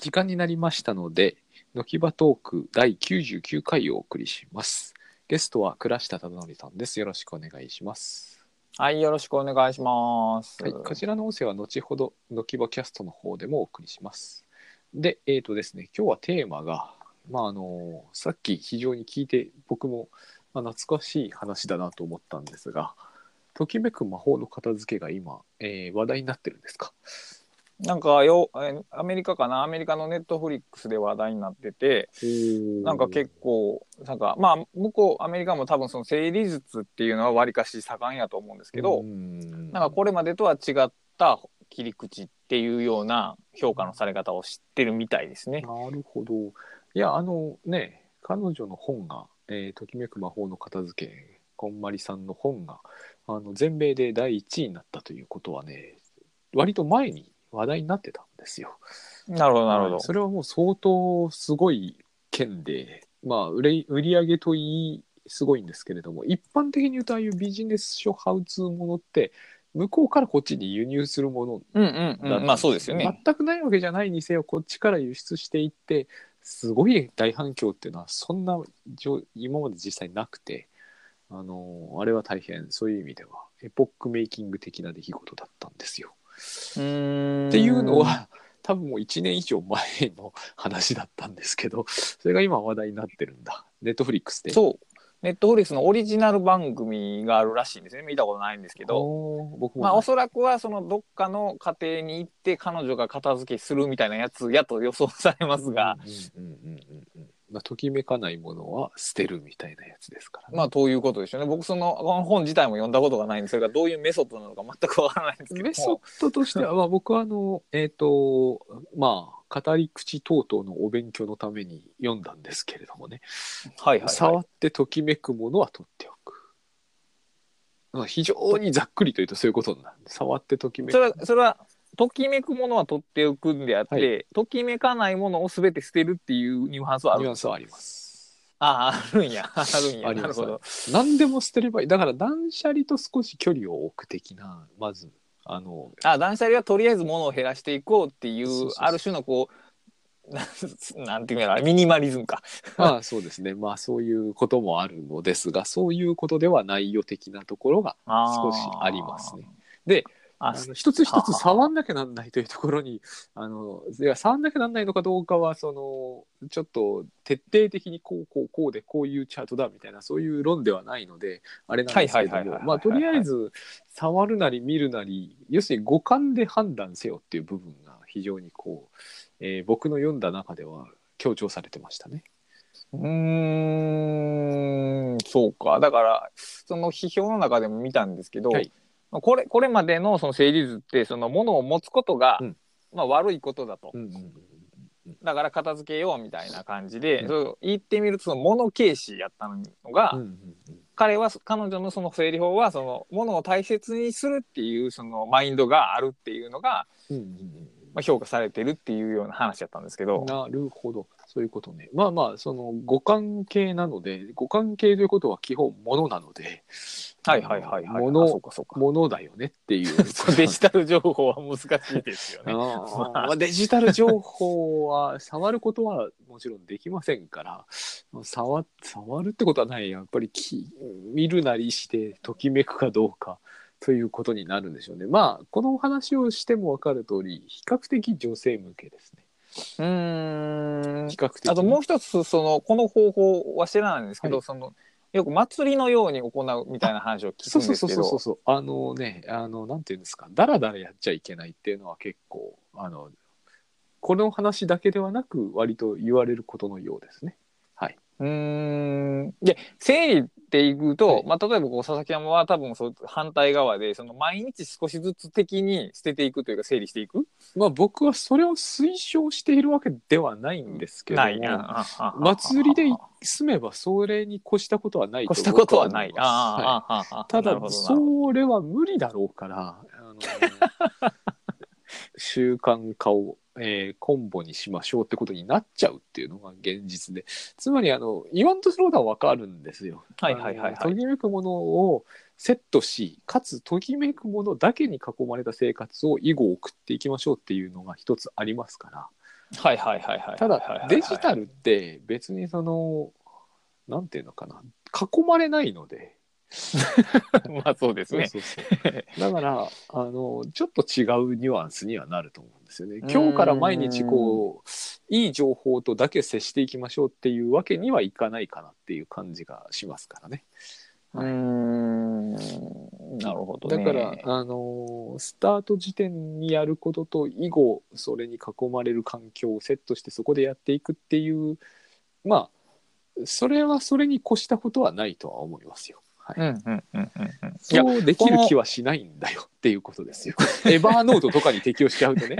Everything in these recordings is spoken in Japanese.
時間になりましたので、のきばトーク第99回をお送りします。ゲストは倉下忠則さんです。よろしくお願いします。はい、よろしくお願いします。はい、こちらの音声は後ほどのきばキャストの方でもお送りします。で、えっ、とですね、今日はテーマが、まああのさっき非常に聞いて僕も、まあ、懐かしい話だなと思ったんですが、ときめく魔法の片付けが今、えー話題になってるんですか？なんかよ、えアメリカかな、アメリカのネットフリックスで話題になってて、なんか結構、なんかまあ、向こう、アメリカも多分その生理術っていうのはわりかし盛んやと思うんですけど、うんなんかこれまでとは違った切り口っていうような評価のされ方を知ってるみたいですね。なるほど。いや、あのね、彼女の本が、えーときめく魔法の片付け、こんまりさんの本が、あの全米で第1位になったということはね、割と前に話題になってたんですよ。なるほど、なるほどはい。それはもう相当すごい件で、まあ、売れ売り上げといい、すごいんですけれども、一般的に言うと、ああいうビジネス書、ハウツーものって、向こうからこっちに輸入するものうんうんうん、まあそうですよね。全くないわけじゃないにせよこっちから輸出していってすごい大反響っていうのはそんなじょ今まで実際なくてあのあれは大変そういう意味ではエポックメイキング的な出来事だったんですよ。っていうの、は多分もう1年以上前の話だったんですけどそれが今話題になってるんだネットフリックスで。そう。ネットフリックスのオリジナル番組があるらしいんですね。見たことないんですけど。僕もまあおそらくはそのどっかの家庭に行って彼女が片付けするみたいなやつやと予想されますが、うんうんうんまあ、ときめかないものは捨てるみたいなやつですからね。まあどういうことでしょうね。僕その本自体も読んだことがないんで、それがどういうメソッドなのか全くわからないんですけども。メソッドとしては、まあ、僕はあの、えっ、と、まあ、語り口等々のお勉強のために読んだんですけれどもね、はいはい、は触ってときめくものは取っておく。まあ、非常にざっくりというとそういうことになる。触ってときめい。く。それは、それは、ときめくものは取っておくんであって、はいときめかないものをすべて捨てるっていうニュアンスはあるニュアンスはあります。ああ、あるんや。あるんや。なるほど。何でも捨てればいい。だから断捨離と少し距離を置く的な、まず、あの、あ断捨離はとりあえず物を減らしていこうっていうある種のこうなん なんていうのミニマリズムか。ま あそうですね。まあそういうこともあるのですが、そういうことではないよ的なところが少しありますね。で、ああの一つ一つ触んなきゃなんないというところにあのいや触んなきゃなんないのかどうかはそのちょっと徹底的にこうこうこうでこういうチャートだみたいなそういう論ではないのであれなんですけどもまあとりあえず触るなり見るなり要するに五感で判断せよっていう部分が非常にこう、えー僕の読んだ中では強調されてましたね。うーんそうか。だからその批評の中でも見たんですけど、はい。まあこれこれまでのその整理図ってその物を持つことが、うん。まあ、悪いことだと。うんうんうんだから片付けようみたいな感じで、うん。そう言ってみるとその物軽視やったのが、うんうんうん。彼は彼女のその整理法はその物を大切にするっていうそのマインドがあるっていうのが、うんうんうん。まあ、評価されてるっていうような話やったんですけど、なるほど。そういうことね。まあまあ、その五感系なので、五感系ということは基本物なので、はいはいはいはい。物あそうかそうか。物だよねってい う。デジタル情報は難しいですよね。あーまあデジタル情報は触ることはもちろんできませんから触触るってことはないやっぱりき見るなりしてときめくかどうかということになるんでしょうねまあこのお話をしても分かる通り比較的女性向けですねうーん。比。較的。あともう一つそのこの方法は知らないんですけど、はい。そのよく祭りのように行うみたいな話を聞くんですけど。そうそうそうあのねあのなんていうんですか。だらだらやっちゃいけないっていうのは結構あのこの話だけではなく割と言われることのようですね。はい。うーん。で整理っていくと、はい。まあ、例えばこう佐々木山は多分そう反対側でその毎日少しずつ的に捨てていくというか整理していく？まあ僕はそれを推奨しているわけではないんですけどもないな。祭りで住めばそれに越したことはないと越したことはない。僕は思い。ただそれは無理だろうからあの習慣化を、えーコンボにしましょうってことになっちゃうっていうのが現実でつまりあの言わんとすることは分かるんですよ。はいはいはいはいときめくものをセットしかつときめくものだけに囲まれた生活を以後送っていきましょうっていうのが一つありますからはいはいはいはい。ただデジタルって別にそのなんていうのかな囲まれないので まあそうですね。そうそうそうだからあのちょっと違うニュアンスにはなると思うんですよね。今日から毎日こういい情報とだけ接していきましょうっていうわけにはいかないかなっていう感じがしますからね。うーん。なるほど、ね。だからあのスタート時点にやることと以後それに囲まれる環境をセットしてそこでやっていくっていうまあそれはそれに越したことはないとは思いますよ。はいうんうんうんうんうん。そうできる気はしないんだよっていうことですよ。エバーノートとかに適用しちゃうとね。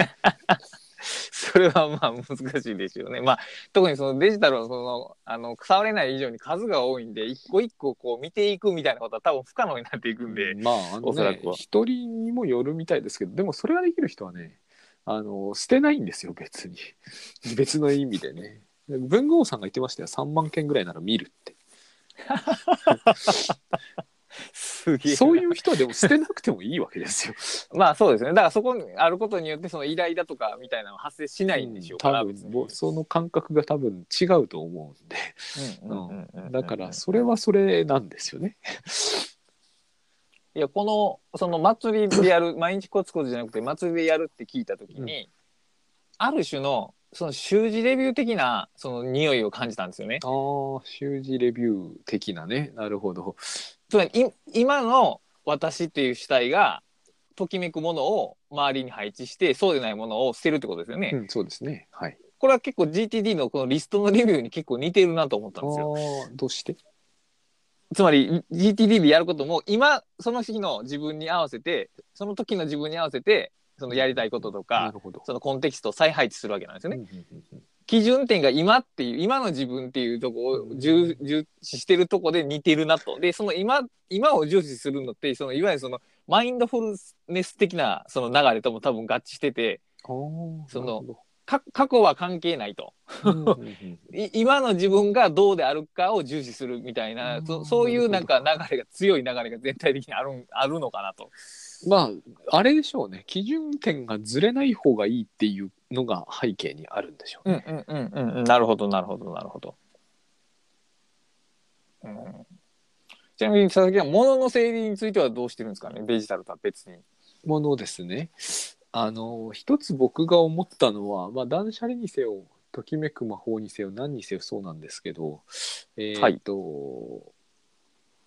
それはまあ難しいですよね。まあ特にそのデジタルのそのあの触れない以上に数が多いんで一個一個こう見ていくみたいなことは多分不可能になっていくんで。まああのねおそらくは一人にもよるみたいですけどでもそれができる人はねあの捨てないんですよ別に別の意味でね文豪さんが言ってましたよ3万件ぐらいなら見るってすげえな。そういう人はでも捨てなくてもいいわけですよ。まあそうですね。だからそこにあることによってその依頼だとかみたいなのは発生しないんでしょうから。多分別に。ぼその感覚が多分違うと思うんで、うんだからそれはそれなんですよね。いやこのその祭りでやる毎日コツコツじゃなくて祭りでやるって聞いた時に、ある種のその習字レビュー的なその匂いを感じたんですよね。ああ習字レビュー的なねなるほどつまりい今の私っていう主体がときめくものを周りに配置してそうでないものを捨てるってことですよね。うんそうですねはいこれは結構 GTD のこのリストのレビューに結構似てるなと思ったんですよ。ああどうして？つまり GTD でやることも今その日の自分に合わせてその時の自分に合わせてそのやりたいこととなかそのコンテキストを再配置するわけなんですよね。うんうんうんうん。基準点が今っていう今の自分っていうとこを重重視してるとこで似てるなと。でその今今を重視するのってそのいわゆるそのマインドフルネス的なその流れとも多分合致しててその過去は関係ないと。今の自分がどうであるかを重視するみたいな、うんそそういうなんか流れが強い流れが全体的にあるんあるのかなと。まああれでしょうね。基準点がずれない方がいいっていうのが背景にあるんでしょうね、うんうんうんうん。うんなるほどなるほどなるほど。うん、ちなみに佐々木は物の整理についてはどうしてるんですかね？デジタルとは別に。ものですね。あの一つ僕が思ったのは、まあ、断捨離にせよときめく魔法にせよ何にせよそうなんですけどえーっと、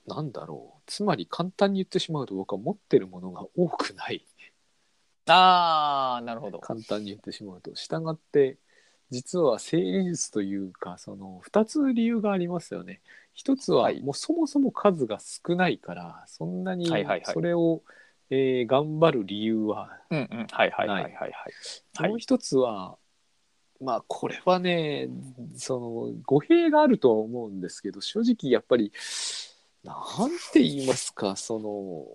なんだろう。つまり簡単に言ってしまうと僕は持ってるものが多くない。ああなるほど。簡単に言ってしまうと。従って実は整理術というかその2つ理由がありますよね。一つははい。もうそもそも数が少ないからそんなにはいはいはい。それを、えー頑張る理由はうんうん。はいはいはいはいはい。はい。もう一つはまあこれはねその語弊があるとは思うんですけど正直やっぱりなんて言いますかその、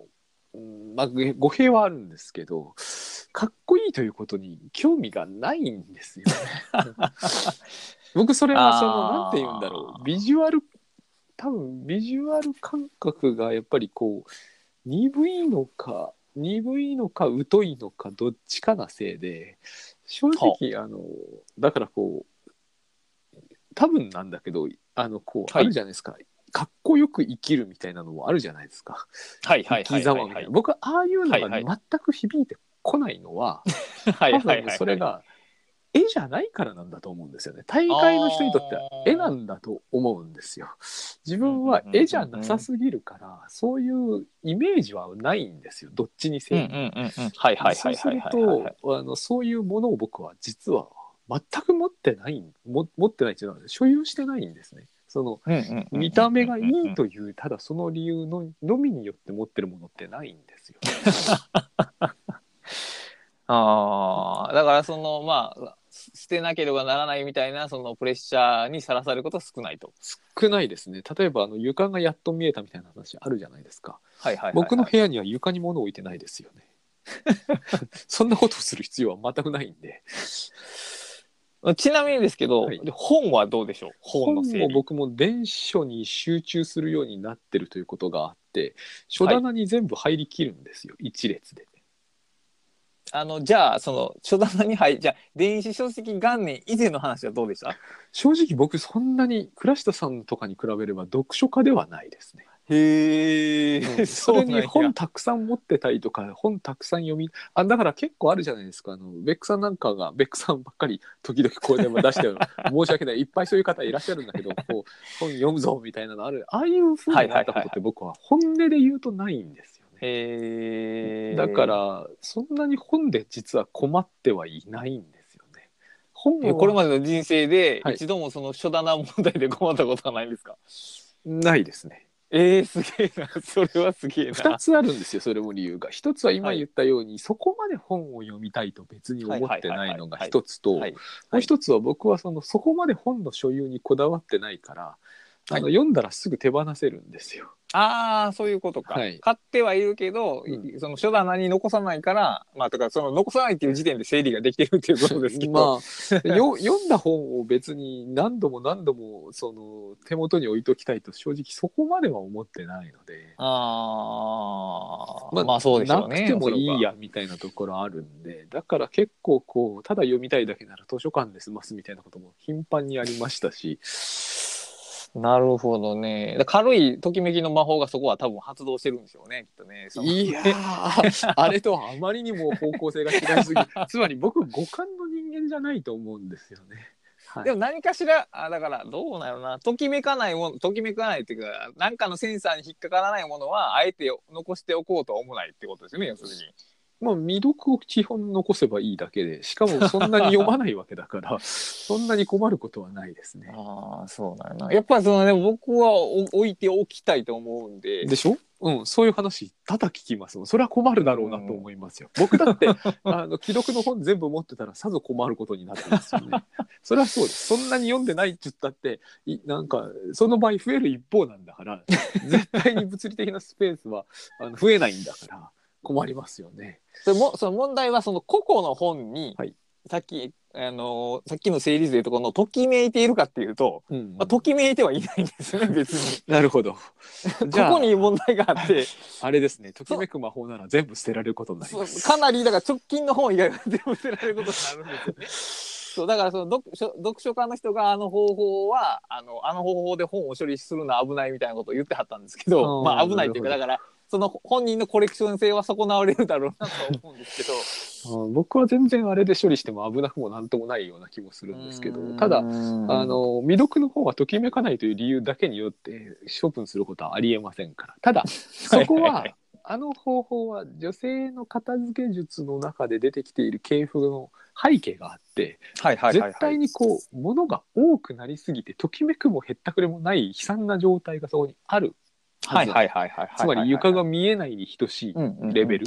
うんまあ、語語弊はあるんですけどかっこいいということに興味がないんですよね。僕それはそのなんて言うんだろうビジュアル多分ビジュアル感覚がやっぱりこう鈍いのか鈍いのか疎いのかどっちかなせいで正直あのだからこう多分なんだけどあのこう、はい。あるじゃないですかかっこよく生きるみたいなのもあるじゃないですか。はいはいはいはいはい。様みたいな。僕はああいうのがはいはい。全く響いてこないのは、はい多はいはい。分それが絵じゃないからなんだと思うんですよね。大概の人にとっては絵なんだと思うんですよ。自分は絵じゃなさすぎるからそういうイメージはないんですよ。どっちにせよ、うんうんうんうん。はいはいはいはいはいはいはい。とあのそういうものを僕は実は全く持ってないも持ってないっていうのは所有してないんですねそのうんうんうんうん見た目がいいというただその理由ののみによって持ってるものってないんですよ ああだからそのまあ捨てなければならないみたいなそのプレッシャーにさらされることは少ないと。少ないですね。例えばあの床がやっと見えたみたいな話あるじゃないですか。はいはいはいはい、僕の部屋には床に物を置いてないですよね。そんなことをする必要は全くないんでちなみにですけど、はい。で本はどうでしょう？本本の整理。も僕も電子書に集中するようになってるということがあって書棚に全部入りきるんですよ、一列で。あのじゃあその書棚に入じゃあ電子書籍元年以前の話はどうでした？正直僕そんなに倉下さんとかに比べれば読書家ではないですね。へうん。それに本たくさん持ってたりとか本たくさん読みあだから結構あるじゃないですか。あのベックさんなんかがベックさんばっかり時々こうでも出してる 申し訳ない。いっぱいそういう方いらっしゃるんだけどこう本読むぞみたいなのある。ああいうふうになったことって僕は本音で言うとないんですよね。へだからそんなに本で実は困ってはいないんですよね。本はこれまでの人生ではい。一度もその書棚問題で困ったことはないんですか、ないですね。えー、すげえな。それはすげえな。2つあるんですよそれも理由が。一つは今はい。言ったように、そこまで本を読みたいと別に思ってないのがはいはいはいはい一つとはい。もう一つは僕はそのそこまで本の所有にこだわってないから、あのは読んだらすぐ手放せるんですよ。ああそういうことか、はい。買ってはいるけど、うその書棚に残さないからまあとかその残さないっていう時点で整理ができてるっていうことですけど、まあよ 読んだ本を別に何度も何度もその手元に置いときたいと正直そこまでは思ってないので。あーまあそうでしょうねなくてもいいやみたいなところあるんで。だから結構こうただ読みたいだけなら図書館で済ますみたいなことも頻繁にありましたしなるほどね。だ軽いときめきの魔法がそこは多分発動してるんでしょうねきっとね。いやー。あれとはあまりにも方向性が違いすぎ つまり僕五感の人間じゃないと思うんですよね。はい。でも何かしらあだからどうなのな。ときめかないものときめかないっていうか何かのセンサーに引っかからないものはあえて残しておこうとは思わないってことですよね要するに。まあ未読を基本残せばいいだけでしかもそんなに読まないわけだから そんなに困ることはないですね。ああそうなんやなやっぱりそのね僕はお置いておきたいと思うんででしょ？うん、そういう話多々聞きますもんそれは困るだろうなと思いますよ。僕だって あの既読の本全部持ってたらさぞ困ることになってますよね。それはそうです。そんなに読んでないって言ったっていなんかその場合増える一方なんだから絶対に物理的なスペースはあの増えないんだから困りますよね。それもその問題はその個々の本に、はいさっきあのーさっきの整理図でいうとこのときめいているかっていうと、うんまあ、ときめいてはいないんですよね 別に。なるほど。こ じゃあこに問題があってあれですね。ときめく魔法なら全部捨てられることになりそうます。かなりだから直近の本以外は全部捨てられることになるんですよね。そうだからその読書読書家の人があの方法はあのあの方法で本を処理するのは危ないみたいなことを言ってはったんですけどまあ危ないっていうかだからその本人のコレクション性は損なわれるだろうなとは思うんですけど。うん。僕は全然あれで処理しても危なくもなんともないような気もするんですけどただあの未読の方はときめかないという理由だけによって処分することはありえませんから。ただ そこはあの方法は女性の片付け術の中で出てきている系譜の背景があってはいはいはいはい絶対にこう物が多くなりすぎてときめくもへったくれもない悲惨な状態がそこにあるはいはいはいはいはいつまり床が見えないに等しいレベル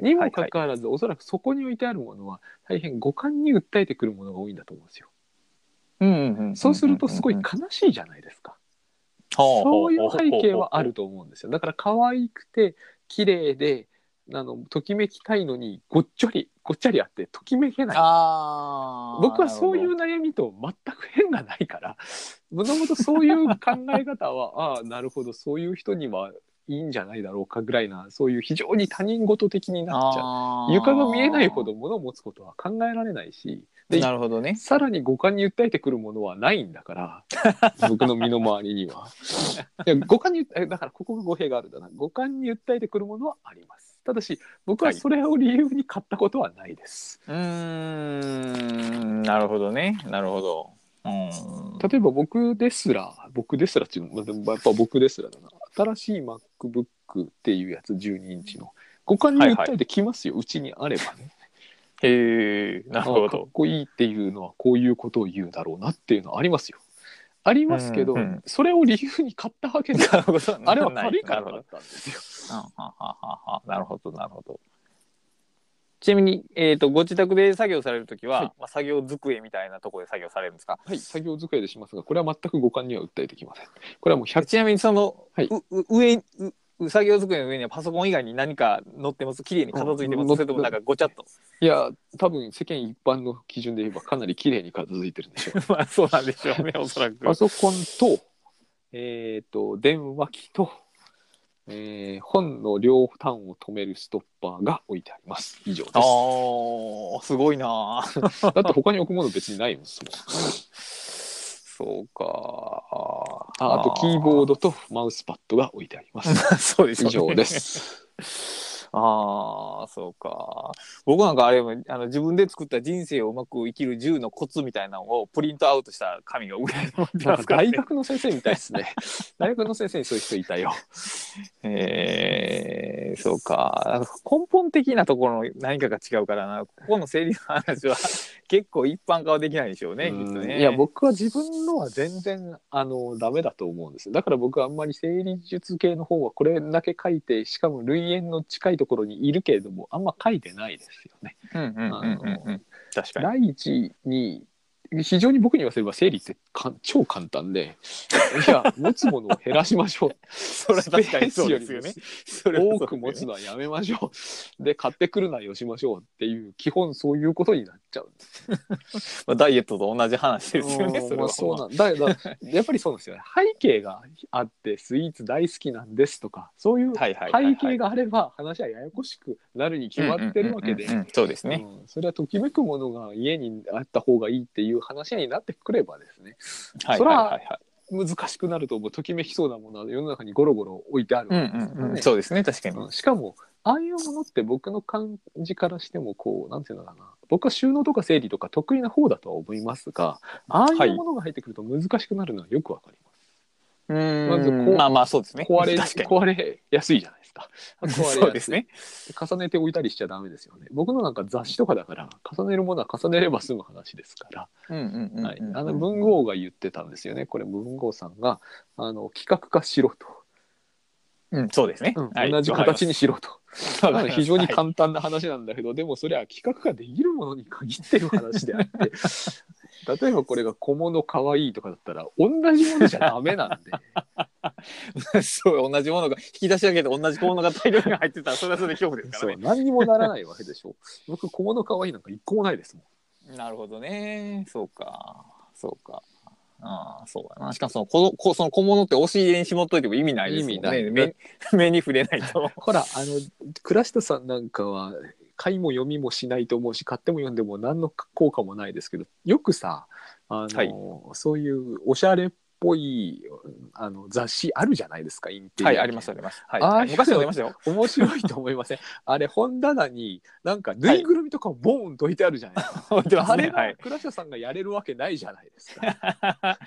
にもかかわらずおそらくそこに置いてあるものは大変五感に訴えてくるものが多いんだと思うんですよ。そうするとすごい悲しいじゃないですか。そういう背景はあると思うんですよ。だから可愛くて綺麗であのときめきたいのにごっちょりごっちゃりあってときめけない。あー僕はそういう悩みと全く変がないからもともとそういう考え方は ああなるほどそういう人にはいいんじゃないだろうかぐらいなそういう非常に他人事的になっちゃう。床が見えないほど物を持つことは考えられないしでなるほどねさらに五感に訴えてくるものはないんだから 僕の身の回りには。いや五感にえだからここが語弊があるんだな五感に訴えてくるものはあります。ただし僕はそれを理由に買ったことはないです。うーん。なるほどね。なるほど。うん。例えば僕ですら僕ですらっていうのまあでもやっぱ僕ですらだな。新しい MacBook っていうやつ12インチの。五感に訴えてきますよ、うちにあればね。へえなるほあかっどこいいっていうのはこういうことを言うだろうなっていうのはありますよ。ありますけど、うんうん。それを理由に買ったわけでなるほど。あれは軽いからなるほど買ったんですよ。はははははなるほどなるほど。ちなみに、えー、とご自宅で作業されるときは、はい。まあ、作業机みたいなところで作業されるんですか？はい、作業机でしますが、これは全く五感には訴えてきません。これはもう100ちなみにその、はい。うう上うう作業机の上にはパソコン以外に何か載ってます綺麗に片付いてます、うんそれともなんかごちゃっといや、多分世間一般の基準で言えばかなり綺麗に片付いてるんでしょう。まあそうなんでしょうね おそらくパソコンと、えっ、と、電話機と、えー本の両端を止めるストッパーが置いてあります。以上です。ああすごいな だって他に置くもの別にないもん。そうかああとキーボードとマウスパッドが置いてあります。ド そうですよね以上です。ああそうか僕なんかあれあの自分で作った人生をうまく生きる10のコツみたいなのをプリントアウトした紙が上に持ってますから、ね大、学の先生みたいですね。大学の先生にそういう人いたよ。えー、そうか。根本的なところの何かが違うからな。ここの整理の話は 結構一般化はできないでしょうねきっとね。いや僕は自分のは全然あのダメだと思うんですだから僕はあんまり生理術系の本はこれだけ書いてしかも類縁の近いところにいるけれどもあんま書いてないですよね。うんうんうんうんうん。確かに。第一に非常に僕に言わせれば生理ってか超簡単でいや持つものを減らしましょう。それは確かにそうですよね。それ多く持つのはやめましょう。で買ってくるなよしましょうっていう基本そういうことになっちゃうんです まあ、ダイエットと同じ話ですよねそれは、うんまあ、そうなんだやっぱりそうなんですよね。背景があってスイーツ大好きなんですとかそういう背景があれば話はややこしくなるに決まってるわけで。うんうんうんうん。そうですね、うん。それはときめくものが家にあった方がいいっていう話になってくればですね。はいそれははい。はいはい難しくなると思うときめきそうなものは世の中にゴロゴロ置いてあるうんわけですからね。うんうん、そうですね確かに、うん。しかもああいうものって僕の感じからしてもこうなんていうのかな僕は収納とか整理とか得意な方だとは思いますがああいうものが入ってくると難しくなるのはよくわかります。まずこうまあまあそうですね壊れ壊れやすいじゃないですか。壊れですね重ねておいたりしちゃダメですよね。僕のなんか雑誌とかだから重ねるものは重ねれば済む話ですから。うんうんうんうんはい、あの文豪が言ってたんですよね。これ文豪さんがあの企画化しろと、うん。そうですね、同じ形にしろと。わかります 非常にはい簡単な話なんだけど、でもそれは企画ができるものに限ってる話であって。例えばこれが小物かわいいとかだったら同じものじゃダメなんで。そう同じものが引き出し上げて同じ小物が大量に入ってたらそれはそれで恐怖ですかそう何にもならないわけでしょ。僕小物かわいいなんか一個もないですもん。なるほどね。そうか。そうかああそうだな。しかもそのここその小物って押し入れにしもっといても意味ないですもんね。意味ない。目 目に触れないと。ほらあの倉下さんなんかは買いも読みもしないと思うし買っても読んでも何の効果もないですけどよくさあの、はい。そういうおしゃれっぽいあの雑誌あるじゃないですかインテリアはいありますあります。はい。ああ昔読みましたよ。面白いと思いません？あれ本棚になんかぬいぐるみとかボーンと置いてあるじゃないですか、置いあれがね。はい。倉下さんがやれるわけないじゃないですか。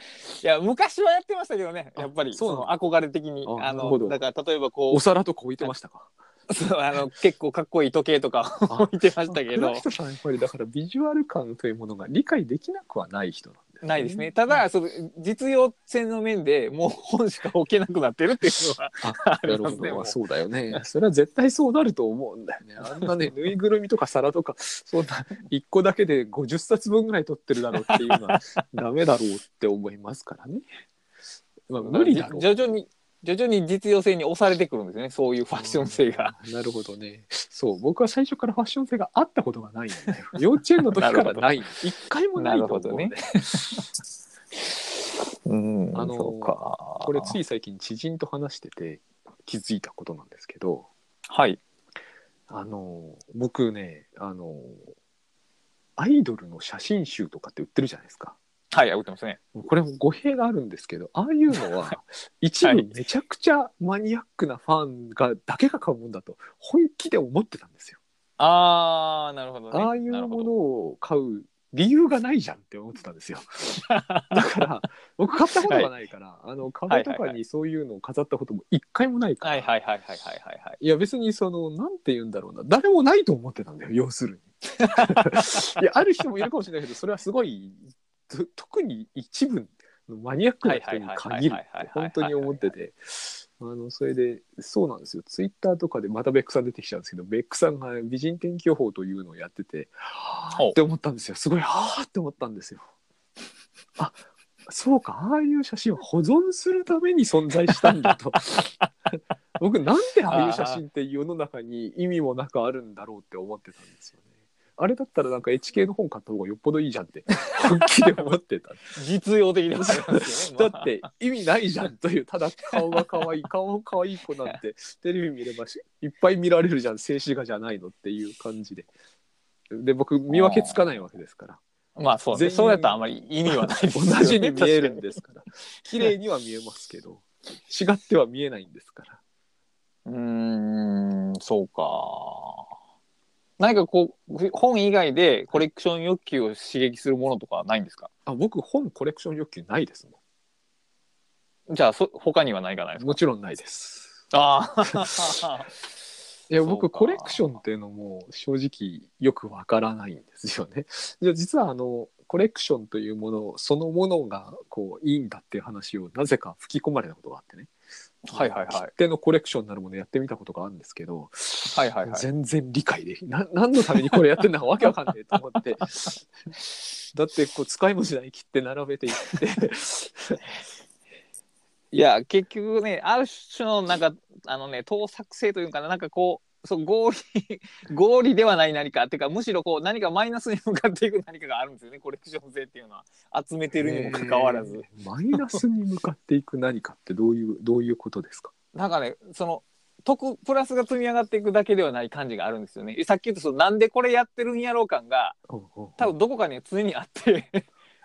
いや昔はやってましたけどねやっぱりあそう憧れ的に。あのだから例えばこおう皿とか置いてましたか？そうあの結構かっこいい時計とか置いてましたけど。倉下さんやっぱりだからビジュアル感というものが理解できなくはない人なないですね。ただ、その実用性の面でもう本しか置けなくなってるっていうのはあありますそうだよね。それは絶対そうなると思うんだよね。あんなね、ぬいぐるみとか皿とか、そんな1個だけで50冊分ぐらい取ってるだろうっていうのはダメだろうって思いますからね。まあ、無理だろう。徐々に徐々に実用性に押されてくるんですね。そういうファッション性が。なるほどね。そう、僕は最初からファッション性があったことがないんだよ。幼稚園の時からない。一回もないと思う、ね。なる うんあの。これつい最近知人と話してて気づいたことなんですけど、はいあの僕ね、あのアイドルの写真集とかって売ってるじゃないですか。はい売ってますね。これも語弊があるんですけど、ああいうのは 一部めちゃくちゃマニアックなファンがだけが買うもんだと本気で思ってたんですよ。ああなるほどね。ああいうものを買う理由がないじゃんって思ってたんですよ。だから 僕買ったことがないから、あの壁とかにそういうのを飾ったことも一回もないから、はいはいはいはいはいはいはい。いや別にそのなんて言うんだろうな誰もないと思ってたんだよ要するに。いやある人もいるかもしれないけどそれはすごいと 特に一部のマニアックな人に限るって本当に思ってて。あのそれでそうなんですよツイッターとかでまたベックさん出てきちゃうんですけどベックさんが美人天気予報というのをやっててはあって思ったんですよすごいはあって思ったんですよあそうかああいう写真は保存するために存在したんだと僕なんでああいう写真って世の中に意味もなくあるんだろうって思ってたんですよねあれだったらなんか HK の本買った方がよっぽどいいじゃんって本気で思ってた。実用的ではありますよね。だって意味ないじゃんというただ顔が可愛い顔可愛い子なんてテレビ見ればしいっぱい見られるじゃん静止画じゃないのっていう感じで。で僕見分けつかないわけですから。まあ、まあそうそうやったらあまり意味はないですよね。同じに見えるんですから。綺麗には見えますけど違っては見えないんですから。うーん、そうか。何かこう、本以外でコレクション欲求を刺激するものとかはないんですか？あ僕本コレクション欲求ないですもじゃあそ、他には何かないですか？んもちろんないですああ。いや僕コレクションっていうのも正直よくわからないんですよね。じゃあ実はあのコレクションというものそのものがこういいんだっていう話をなぜか吹き込まれたことがあってね。はいはいはい。切手のコレクションなるものやってみたことがあるんですけど、はいはいはい。全然理解できな何のためにこれやってんだかわけわかんないと思って。だってこう使いもしない切手並べていって。いや、結局ね、ある種のなんか、あのね、盗作性というかな、なんかこう、そう合理 合理ではない何かっていうかむしろこう何かマイナスに向かっていく何かがあるんですよね。コレクション性っていうのは集めてるにもかかわらず、えーマイナスに向かっていく何かってどういうどういうことですか？なんかねその得プラスが積み上がっていくだけではない感じがあるんですよね。さっき言ったそのなんでこれやってるんやろう感が多分どこかに常にあって。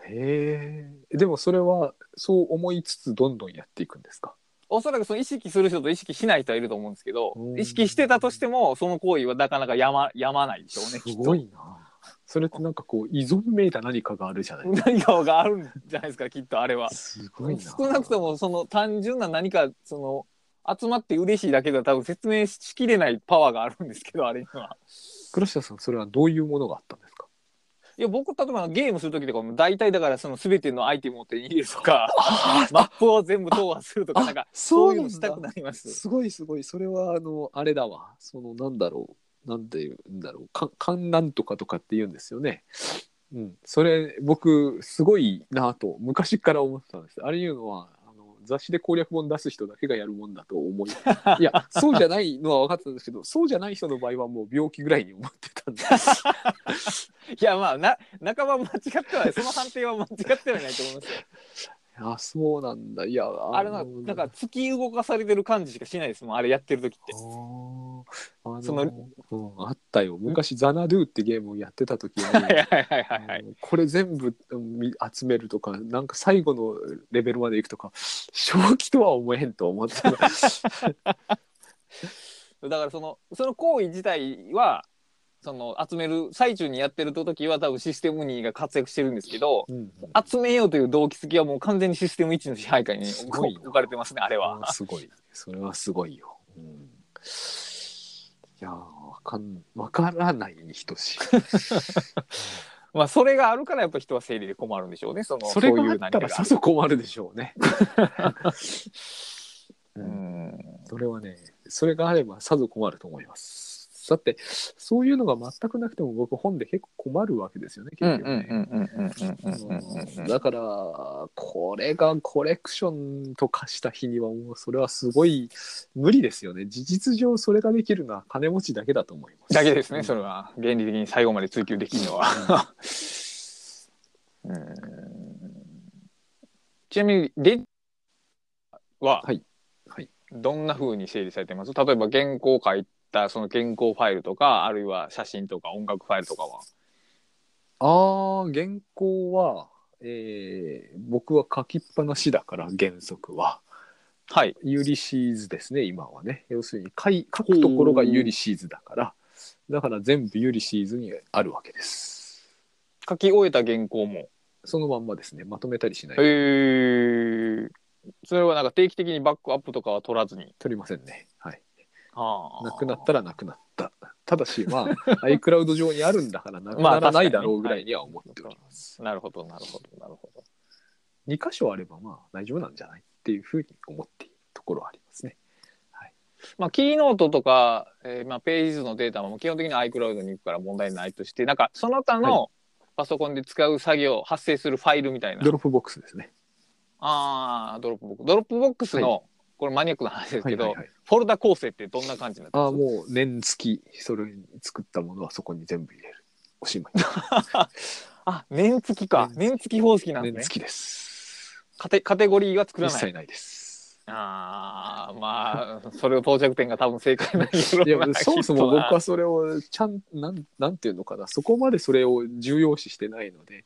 へえでもそれはそう思いつつどんどんやっていくんですか？おそらくその意識する人と意識しない人はいると思うんですけどうん。意識してたとしてもその行為はなかなかやまやまないでしょうねすごいな。それってなんかこう依存めいた何かがあるじゃない。きっと何かがあるんじゃないですかきっとあれは。すごいな。少なくともその単純な何かその集まって嬉しいだけでは多分説明しきれないパワーがあるんですけどあれには。倉下さんそれはどういうものがあったんですかいや僕例えばゲームする時とかも大体だからその全てのアイテムを手に入れるとか マップを全部踏破するとかなんかそういうのしたくなります。すごいすごい。それはあのあれだわ。そのなんだろう。なんて言うんだろう。か観覧とかとかって言うんですよね。うん。それ僕すごいなと昔から思ってたんです。あれいうのは雑誌で攻略本出す人だけがやるもんだと思い いやそうじゃないのは分かってたんですけどそうじゃない人の場合はもう病気ぐらいに思ってたんで いやまあな半ば間違ってはないその判定は間違ってはないと思いますよ。あそうなんだ。いやああれななんか突き動かされてる感じしかしないです。もんあれやってる時って。あ。ー。あのそのうん、あったよ。昔ザナドゥってゲームをやってた時に。これ全部集めるとかなんか最後のレベルまでいくとか正気とは思えんと思ってた。だからそのその行為自体はその集める最中にやってる時は多分システム2が活躍してるんですけどうん集めようという動機付きはもう完全にシステム1の支配下に置かれてますねあれは。あすごい。それはすごいよ、うん、いやーわかんわからないに等し。い まあそれがあるからやっぱ人は生理で困るんでしょうね。その それういうがあったら。さぞ困るでしょうね、う うんん。それはねそれがあればさぞ困ると思いますだってそういうのが全くなくても僕本で結構困るわけですよね結局ね、だからこれがコレクションと化した日にはもうそれはすごい無理ですよね事実上それができるのは金持ちだけだと思いますだけですね、うんそれは原理的に最後まで追求できるのは。ちなみにレははいはいどんな風に整理されてます例えば原稿書いたその原稿ファイルとかあるいは写真とか音楽ファイルとかは？あー原稿は、えー僕は書きっぱなしだから原則ははい。ユリシーズですね今はね要するに書い書くところがユリシーズだからだから全部ユリシーズにあるわけです書き終えた原稿も？そのまんまですねまとめたりしないへえ。それはなんか定期的にバックアップとかは取らずに？取りませんねはいはあなくなったらなくなった。ただし、まあ、iCloud 上にあるんだから なくまあならないだろうぐらいには思っております。なるほど、なるほど、なるほど。2箇所あれば、まあ、大丈夫なんじゃないっていうふうに思っているところはありますね。まあ、キーノートとか、えーまあ、ページ図のデータも基本的に iCloud に行くから問題ないとして、なんかその他のパソコンで使う作業、発生するファイルみたいな。ドロップボックスですね。ああ、ドロップボックス。ドロップボックスの、これマニアックな話ですけど、はいはいはい。フォルダ構成ってどんな感じになってます。ああ、もう年月、それに作ったものはそこに全部入れる。おしまい。あ年付きか。年年付き方式なんですね。年月です。カテカテゴリーは作らない。一切ないです。ああまあそれを到着点が多分正解なんやろうな。そもそも僕はそれをちゃんなんなんていうのかな。そこまでそれを重要視してないので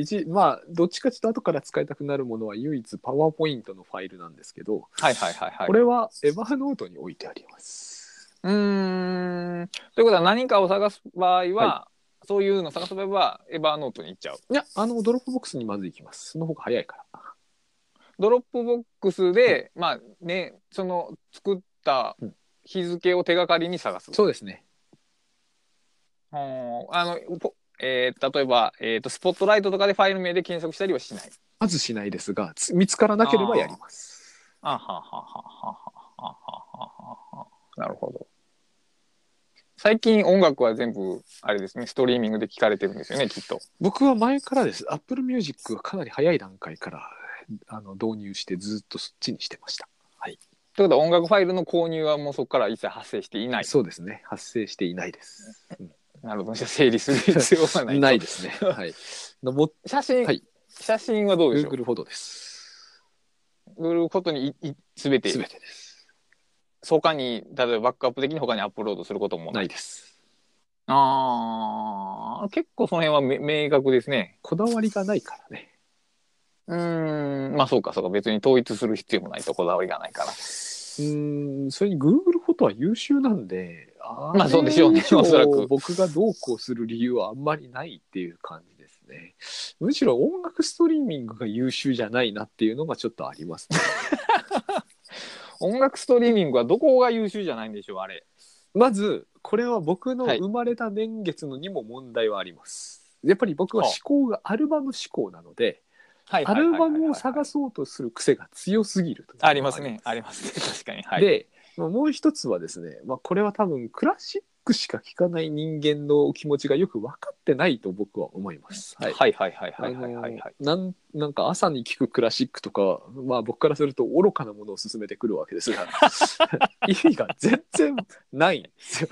一まあどっちかちょっと後から使いたくなるものは唯一パワーポイントのファイルなんですけど、はいはいはいはい。これはエヴァーノートに置いてあります。うーん。ということは何かを探す場合は、そういうの探す場合はエヴァーノートに行っちゃう。いやあのドロップボックスにまず行きます。その方が早いから。ドロップボックスで、まあねその作ったうん。日付を手がかりに探す、そうですね。うん。あのポえー、例えば、えーと、スポットライトとかでファイル名で検索したりはしない。まずしないですが見つからなければやります。あははははははなるほど。最近音楽は全部あれですねストリーミングで聞かれてるんですよねきっと。僕は前からです。Apple Music はかなり早い段階からあの導入してずっとそっちにしてました。はい。ということは音楽ファイルの購入はもうそこから一切発生していない。そうですね。発生していないです、うん。なるほどじゃあ整理する必要はない ないですね。はい。のも写真、はい写真はどうでしょう？Google フォトです。Google ことにいい全てすべてです。他に例えばバックアップ的に他にアップロードすることもなないいです。あー結構その辺はめ明確ですねこだわりがないからね。うーんまあそうかそうか別に統一する必要もないとこだわりがないからうーん、それに Google フォトは優秀なんで、まあそうでしょうね。おそらく。僕がどうこうする理由はあんまりないっていう感じですね。むしろ音楽ストリーミングが優秀じゃないなっていうのがちょっとありますね。音楽ストリーミングはどこが優秀じゃないんでしょうあれ。まず、これは僕のはい。生まれた年月のにも問題はあります。やっぱり僕は思考がアルバム思考なので、はいアルバムを探すそうとする癖が強すぎるありますね。ありますね。確かに。はい。で、まあもう一つはですね、まあ、これは多分クラシックしか聴かない人間の気持ちがよく分かってないと僕は思います。はいはいはいはいはあいはいはいはいのなんなんか朝に聴くクラシックとか、まあ、僕からすると愚かなものを勧めてくるわけですが 意味が全然ないんですよ。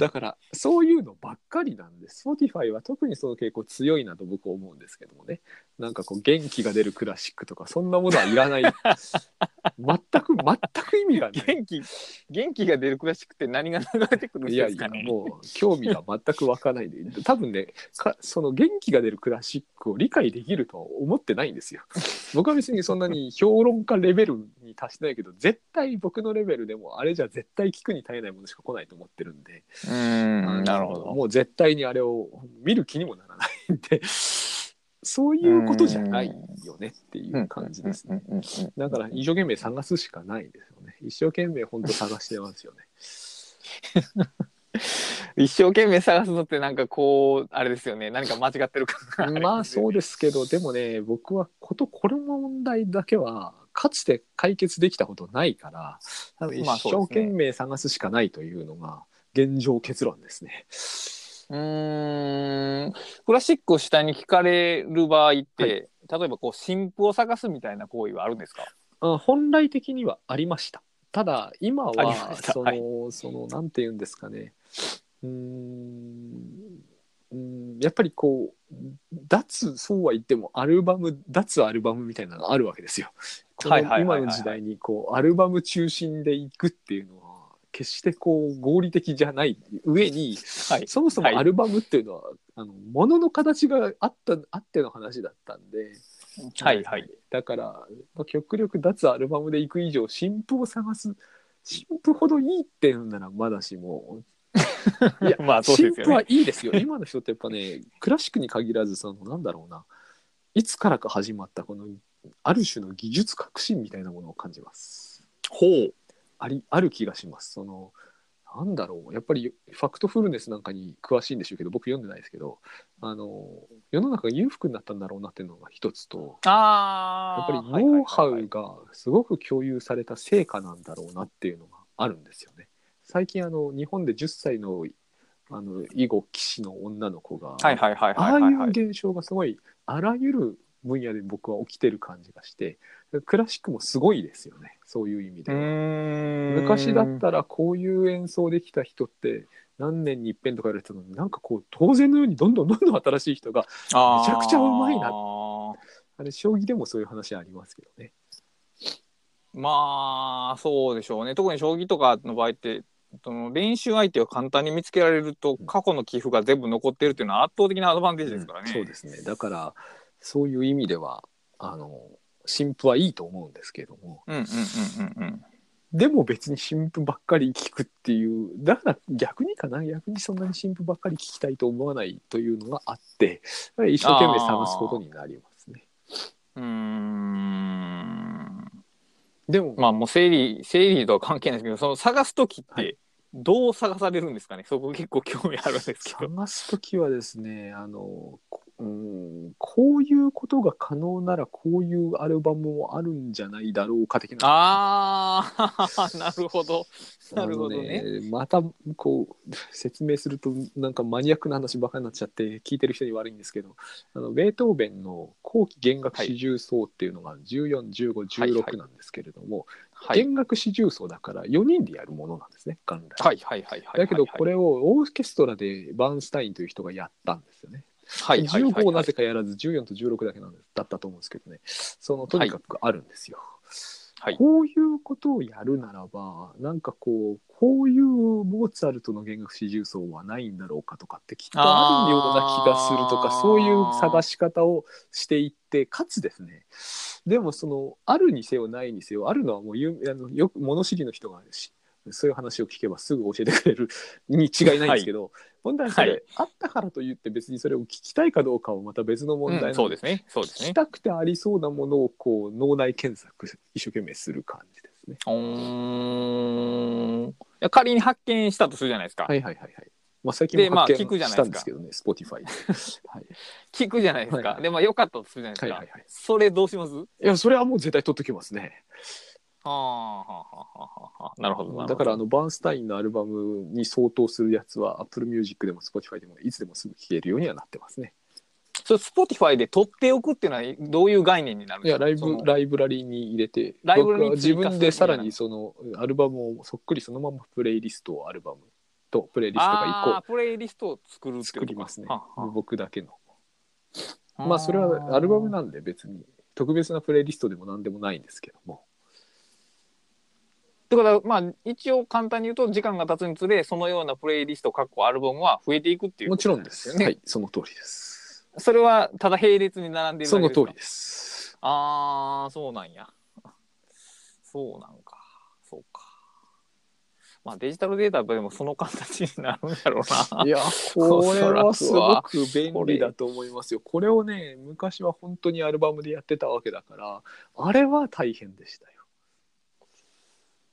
だからそういうのばっかりなんです Spotify は特にその傾向強いなと僕は思うんですけどもね。なんかこう元気が出るクラシックとかそんなものはいらない。全く全く意味がない。元気元気が出るクラシックって何が流れてくるんいやいやですかねもう興味が全く湧かないで。多分ねかその元気が出るクラシックを理解できるとは思ってないんですよ。僕は別にそんなに評論家レベルに達してないけど絶対僕のレベルでもあれじゃ絶対聞くに耐えないものしか来ないと思ってるんで、うんなるほどもう絶対にあれを見る気にもならないんで そういうことじゃないよねっていう感じですね。だから一生懸命探すしかないですよね。一生懸命本当探してますよね。一生懸命探すのってなんかこうあれですよね何か間違ってるかまあそううですけどでもね僕はことこれの問題だけはかつて解決できたことないから多分一生懸命探すしかないというのが現状結論ですね。うーん。クラシックを下に聞かれる場合って、はい。例えばこう新譜を探すみたいな行為はあるんですか？あ本来的にはありました。ただ今はその、はい。そのなんて言うんですかね。うーん。うーん。やっぱりこう脱そうは言ってもアルバム脱アルバムみたいなのがあるわけですよ。今の時代にこうアルバム中心でいくっていうのは決してこう合理的じゃない上に、はい。そもそもはい。アルバムっていうのは、あの物の形があったあっての話だったんで。はいはい。だから、まあ、極力脱アルバムで行く以上新譜を探す新譜ほどいいっていうならまだしも いやまあそうで新譜はすよねいいですよ。今の人ってやっぱねクラシックに限らずそのなんだろうないつからか始まったこのある種の技術革新みたいなものを感じます。ほう。ありある気がします。そのなんだろう。やっぱりファクトフルネスなんかに詳しいんでしょうけど僕読んでないですけどあの世の中が裕福になったんだろうなっていうのが一つとやあっぱりノウハウがすごく共有された成果なんだろうなっていうのがあるんですよね。最近あの日本で10歳のあの囲碁棋士の女の子が、ああいう現象がすごいあらゆる分野で僕は起きてる感じがしてクラシックもすごいですよね。そういう意味でうは。昔だったらこういう演奏できた人って何年に一遍とか言われてたのになんかこう当然のようにどんどんどんどん新しい人がめちゃくちゃうまいな。あれ将棋でもそういう話ありますけどね。まあそうでしょうね。特に将棋とかの場合ってその練習相手を簡単に見つけられると過去の棋譜が全部残ってるっていうのは圧倒的なアドバンテージですからね。そうですね。だからそういう意味ではあの新譜はいいと思うんですけどもうんうんうんうんうん。でも別に新譜ばっかり聞くっていうだから逆にかな逆にそんなに新譜ばっかり聞きたいと思わないというのがあって一生懸命探すことになりますね。うーんでも、まあもう整理整理とは関係ないですけどその探す時っはいてどう探されるんですかね？そこ結構興味あるんですけど。探す時はですねあのこうんこういうことが可能ならこういうアルバムもあるんじゃないだろうか的なああ なるほどなるほどね。あのまたこう説明するとなんかマニアックな話ばかりになっちゃって聞いてる人に悪いんですけどあのベートーベンの後期弦楽四重奏っていうのがはい141516なんですけれども、はい弦楽四重奏だから4人でやるものなんですね元来。はいはいはいはい。だけどこれをオーケストラでバーンスタインという人がやったんですよね。はいはいはいはい。15をなぜかやらず14と16だけなんですだったと思うんですけどね。そのとにかくあるんですよ。はい。こういうことをやるならばなんかこうこういうモーツァルトの弦楽四重奏はないんだろうかとかってきっとあるような気がするとかそういう探し方をしていってかつですね。でもそのあるにせよないにせよあるのはもう有あのよく物知りの人がしそういう話を聞けばすぐ教えてくれる に違いないんですけど、問題はそれ、はいあったからといって別にそれを聞きたいかどうかはまた別の問題なのうんそうですねそうですね聞き。たくてありそうなものをこう脳内検索一生懸命する感じですね。うーんいや仮に発見したとするじゃないですか。はいはいはいはい。まあ最近でまあ聞くじゃないですかしたんですけどね、Spotify で。はい、聞くじゃないですか。はいはいでまあ良かったとするじゃないですか。はいはいはいそれどうします？いや、それはもう絶対取っときますね。はあはあはあはあはあなるほどなるほど。だからあのバーンスタインのアルバムに相当するやつは Apple Music でも Spotify でもいつでもすぐ聴けるようにはなってますね。それ Spotify で取っておくっていうのはどういう概念になるんいや、ですか？ライそのブライブラリに入れて、ライブラリ自分でさらにそのアルバムをそっくりそのままプレイリストをアルバムとプレイリストが1個プレイリストを作る作りますね僕だけの。あまあそれはアルバムなんで別に特別なプレイリストでも何でもないんですけども。ってことはまあ一応簡単に言うと時間が経つにつれそのようなプレイリストかっこアルバムは増えていくっていうもことちろんです。よね。はい、その通りです。それはただ並列に並んでるだけですか？その通りです。ああそうなんや。そうなんか。そうか。まあデジタルデータでもその形になるんだろうな。いや、これはすごく便利だと思いますよ。これをね、昔は本当にアルバムでやってたわけだから、あれは大変でしたよ。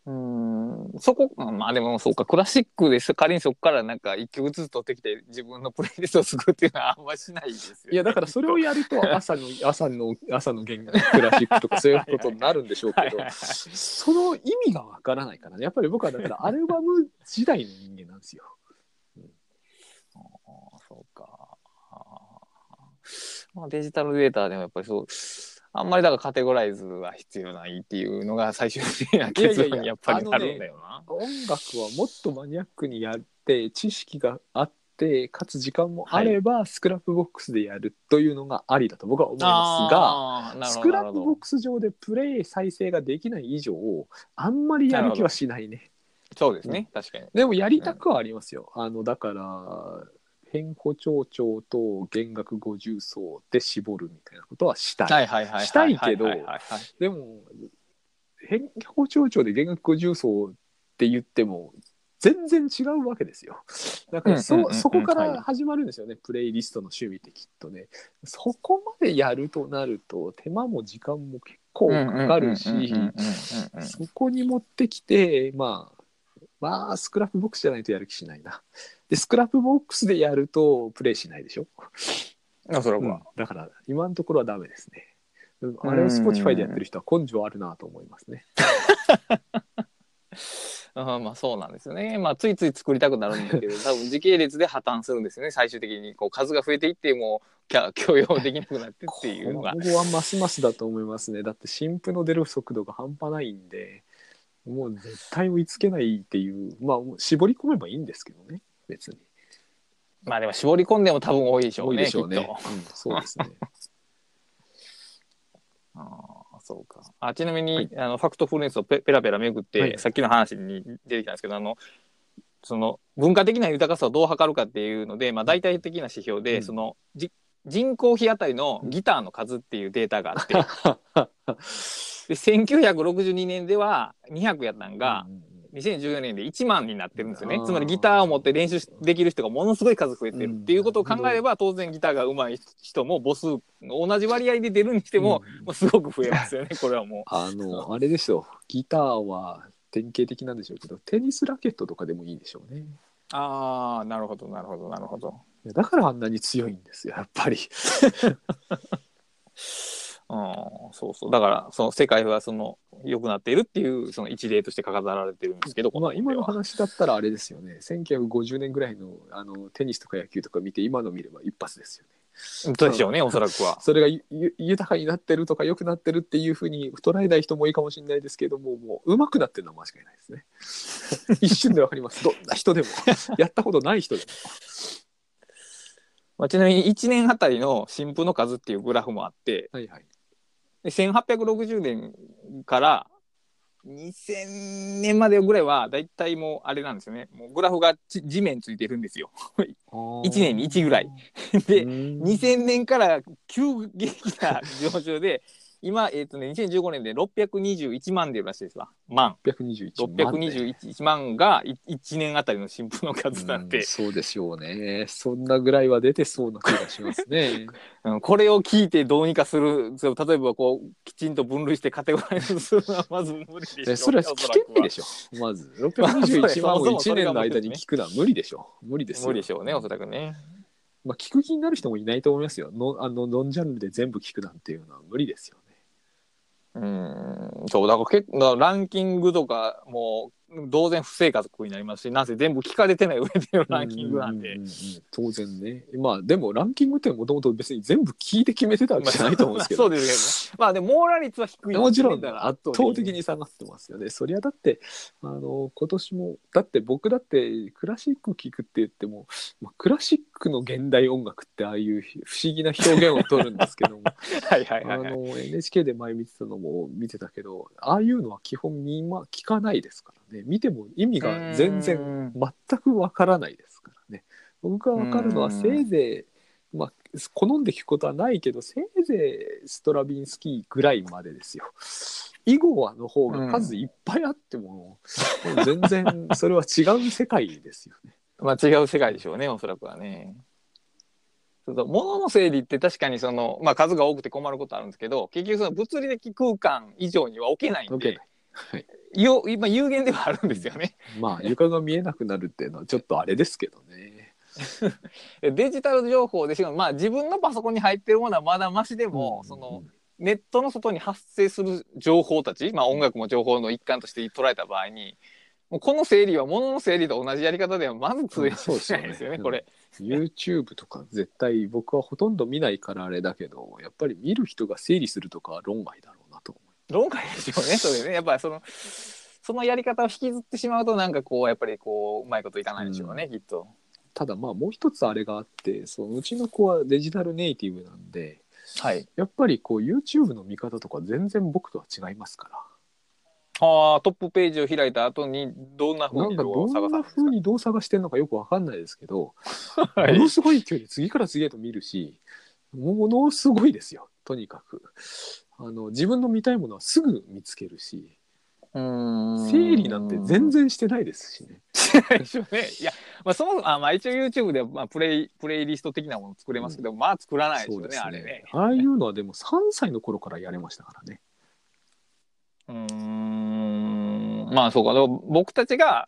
うーんそこまあでもそうかクラシックです仮にそこからなんか一曲ずつ取ってきて自分のプレイリストを作るっていうのはあんましないですよ、ね。いや、だからそれをやると 朝の、朝の、朝の弦楽クラシックとかそういうことになるんでしょうけどその意味がわからないからね。やっぱり僕はだからアルバム時代の人間なんですよ。あーそうか。まあ、デジタルデータでもやっぱりそう、あんまりだからカテゴライズは必要ないっていうのが最終的な結論にやっぱりなる。んだよな。音楽はもっとマニアックにやって知識があってかつ時間もあれば、スクラップボックスでやるというのがありだと僕は思いますがあーなるスクラップボックス上でプレイ再生ができない以上あんまりやる気はしないね。そうですね、確かに。でもやりたくはありますよ、あのだから変歩長調と弦楽五重奏で絞るみたいなことはしたい、はいはいはいはい。したいけどはいはいはいはいでも変歩長調で弦楽五重奏って言っても全然違うわけですよ。だからそ,、うんうんうんうんそこかはいら始まるんですよね、プレイリストの趣味ってきっとね。そこまでやるとなると手間も時間も結構かかるしそこに持ってきてまあまあ Scrapboxじゃないとやる気しないな。で Scrapboxでやるとプレイしないでしょ？あそれは、うんだから今のところはダメですね。うんあれを Spotify でやってる人は根性あるなと思いますね。あまあそうなんですよね。まあついつい作りたくなるんだけど、多分時系列で破綻するんですよね。最終的にこう数が増えていってもうきゃ許容できなくなってっていうのが。今後はますますだと思いますね。だって新譜の出る速度が半端ないんで、もう絶対追いつけないっていう、まあ絞り込めばいいんですけどね。別に。まあでも絞り込んでも多分多いでしょうね。多いでしょうね。うん、そうですね。と ああ、そうか。あちなみに、あのファクトフルネスをペペラペラめぐって、はいさっきの話に出てきたんですけど、あの、その文化的な豊かさをどう測るかっていうので、まあ、大体的な指標で、うんそのじ人口比あたりのギターの数っていうデータがあって、で1962年では200やったんが、うんうんうん2014年で1万になってるんですよねつまりギターを持って練習できる人がものすごい数増えてるっていうことを考えれば当然ギターが上手い人も母数同じ割合で出るにしても,、うんもうすごく増えますよねこれはもあの、あれですよ。ギターは典型的なんでしょうけど、テニスラケットとかでもいいでしょうね。う。ああなるほどなるほどなるほど。いやだからあんなに強いんですよ、やっぱり。うん、そうそうだからその世界はその良くなっているっていうその一例として飾られてるんですけど、まあ、今のこ話だったらあれですよね。1950年ぐらいのあのテニスとか野球とか見て、今の見れば一発ですよね。本ではでしょうねおそらくは。それがゆゆ豊かになってるとか良くなってるっていうふうに捉えない人もいいかもしれないですけども、もう上手くなってるのは間違いないですね。一瞬でわかります。どんな人でも、やったことない人でも。まあ、ちなみに1年あたりの新婦の数っていうグラフもあってはいはい。で1860年から2000年までぐらいはだいたいもうあれなんですよねもうグラフがち地面ついてるんですよ。1年に1ぐらい。で2000 2000年から急激な上昇で今、えーとね、2015年で621万出るらしいですわ万621万、ね。621万が1年あたりの新婦の数なんてうん、そうでしょうね。そんなぐらいは出てそうな気がしますね。うんこれを聞いてどうにかするそう例えばこうきちんと分類してカテゴライズするのはまず無理でしょえそれは聞けないでしょ。まず、621万を1年の間に聞くのは無理でしょ。無理ですよ。無理でしょうねおそらくね。まあ、聞く気になる人もいないと思いますよ。のあのノンジャンルで全部聞くなんていうのは無理ですよね。うん。そうだから結構ランキングとかも当然不正確になりますしなぜ全部聞かれてない上でのランキングなんで当然ね。まあでもランキングってもともと別に全部聞いて決めてたわけじゃないと思うんですけど。そうですけどね。まあでも網羅率は低いもちろん圧倒的に下がってますよね。そりゃだってあの今年もだって僕だってクラシック聴くって言っても、まあ、クラシックの現代音楽ってああいう不思議な表現を取るんですけども はいはいはいはい。あの NHK で前見てたのも見てたけどああいうのは基本みんな聞かないですからね見ても意味が全然然全くわからないですからね。僕がわかるのはうんせいぜい、まあ、好んで聞くことはないけどせいぜいストラビンスキーぐらいまでですよ。囲碁の方が数いっぱいあっても,、もう全然それは違う世界ですよね。まあ違う世界でしょうねおそらくはね。物の整理って確かにその、まあ、数が多くて困ることあるんですけど結局その物理的空間以上には置けないんでない。よ今有限ではあるんですよね。まあ床が見えなくなるっていうのはちょっとあれですけどね。デジタル情報でしかもまあ自分のパソコンに入ってるものはまだマシでも、そのネットの外に発生する情報たち、まあ、音楽も情報の一環として捉えた場合にもうこの整理は物の整理と同じやり方ではまず通用しないですよね、うんこれ。YouTube とか絶対僕はほとんど見ないからあれだけどやっぱり見る人が整理するとかは論外だ論外でしょうねそれね。やっぱりそのそのやり方を引きずってしまうとなんかこうやっぱりこううまいこといかないでしょうね、きっと。ただまあもう一つあれがあってそううちの子はデジタルネイティブなんではい、やっぱりこう YouTube の見方とか全然僕とは違いますかああトップページを開いた後にどんならなん風にか？どんな風にどう探してるのかよくわかんないですけど、はい。ものすごい勢いで次から次へと見るしものすごいですよとにかくあの自分の見たいものはすぐ見つけるし整整理なんて全然してないですしね。然でしょうね。いや、まあ、そもそもあ、まあ、一応 YouTube では、まあ、プレイプレイリスト的なもの作れますけど、まあ作らないですよねそうですあれね。ああいうのはでも3歳の頃からやれましたからね。うーん。まあそうか。僕たちが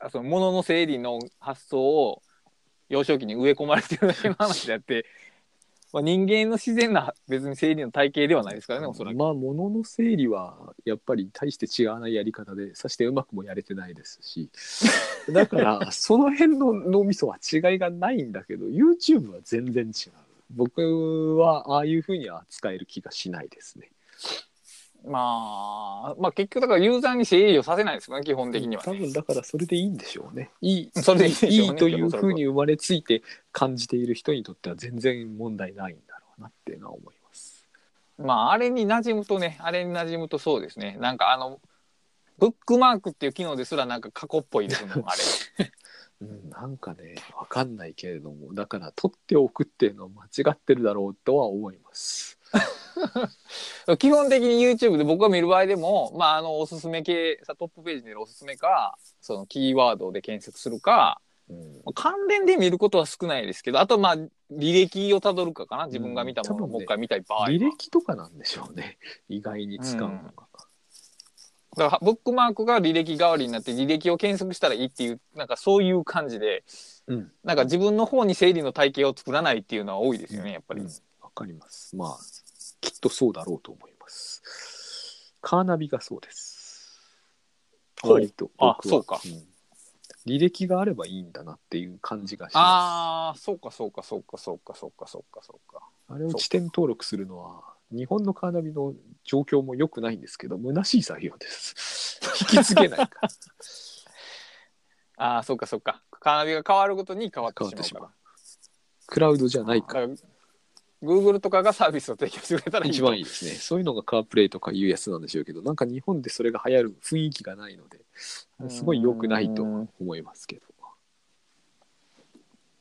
あその物の整理の発想を幼少期に植え込まれてるだけの話であって、まあ、人間の自然な別に整理の体系ではないですからねおそらく。まあ物の整理はやっぱり大して違わないやり方でさしてうまくもやれてないですし。だからその辺の脳みそは違いがないんだけど YouTube は全然違う。僕はああいうふうには扱える気がしないですねまあ、まあ結局だからユーザーに整理をさせないですよね、基本的には、ね。多分だからそれでいいんでしょうね。いい、それでいいねいいというふうに生まれついて感じている人にとっては全然問題ないんだろうなっていうのは思います。まあ、あれに馴染むとね、あれに馴染むとそうですね。なんかあの、ブックマークっていう機能ですらなんか過去っぽいですもん、あれ。うん、なんかね、わかんないけれども、だから取っておくっていうのは間違ってるだろうとは思います。基本的に YouTube で僕が見る場合でも、まあ、あの、おすすめ系、さトップページにいるおすすめか、そのキーワードで検索するか、うん関連で見ることは少ないですけど、あとまあ、履歴をたどるかかな。自分が見たものをうんもう一回見たい場合は。履歴とかなんでしょうね。意外に使うのが。だからブックマークが履歴代わりになって履歴を検索したらいいっていうなんかそういう感じでうん。なんか自分の方に整理の体系を作らないっていうのは多いですよねやっぱり。うんわかります。まあ、きっとそうだろうと思います。カーナビがそうです。割とあ僕はそうかん履歴があればいいんだなっていう感じがしまああそうかそうかそうかそうかそうかそうかそうか。す。あれを地点登録するのは、日本のカーナビの状況も良くないんですけど、虚しい作業です。引き継げないから。ああそうかそうか。カーナビが変わるごとに変わってしまうから変わってしまう。。クラウドじゃないかから Google とかがサービスを提供してくれたらいいと一番いいですね。そういうのがカープレイとかいうやつなんでしょうけど、なんか日本でそれが流行る雰囲気がないので、すごい良くないと思いますけど。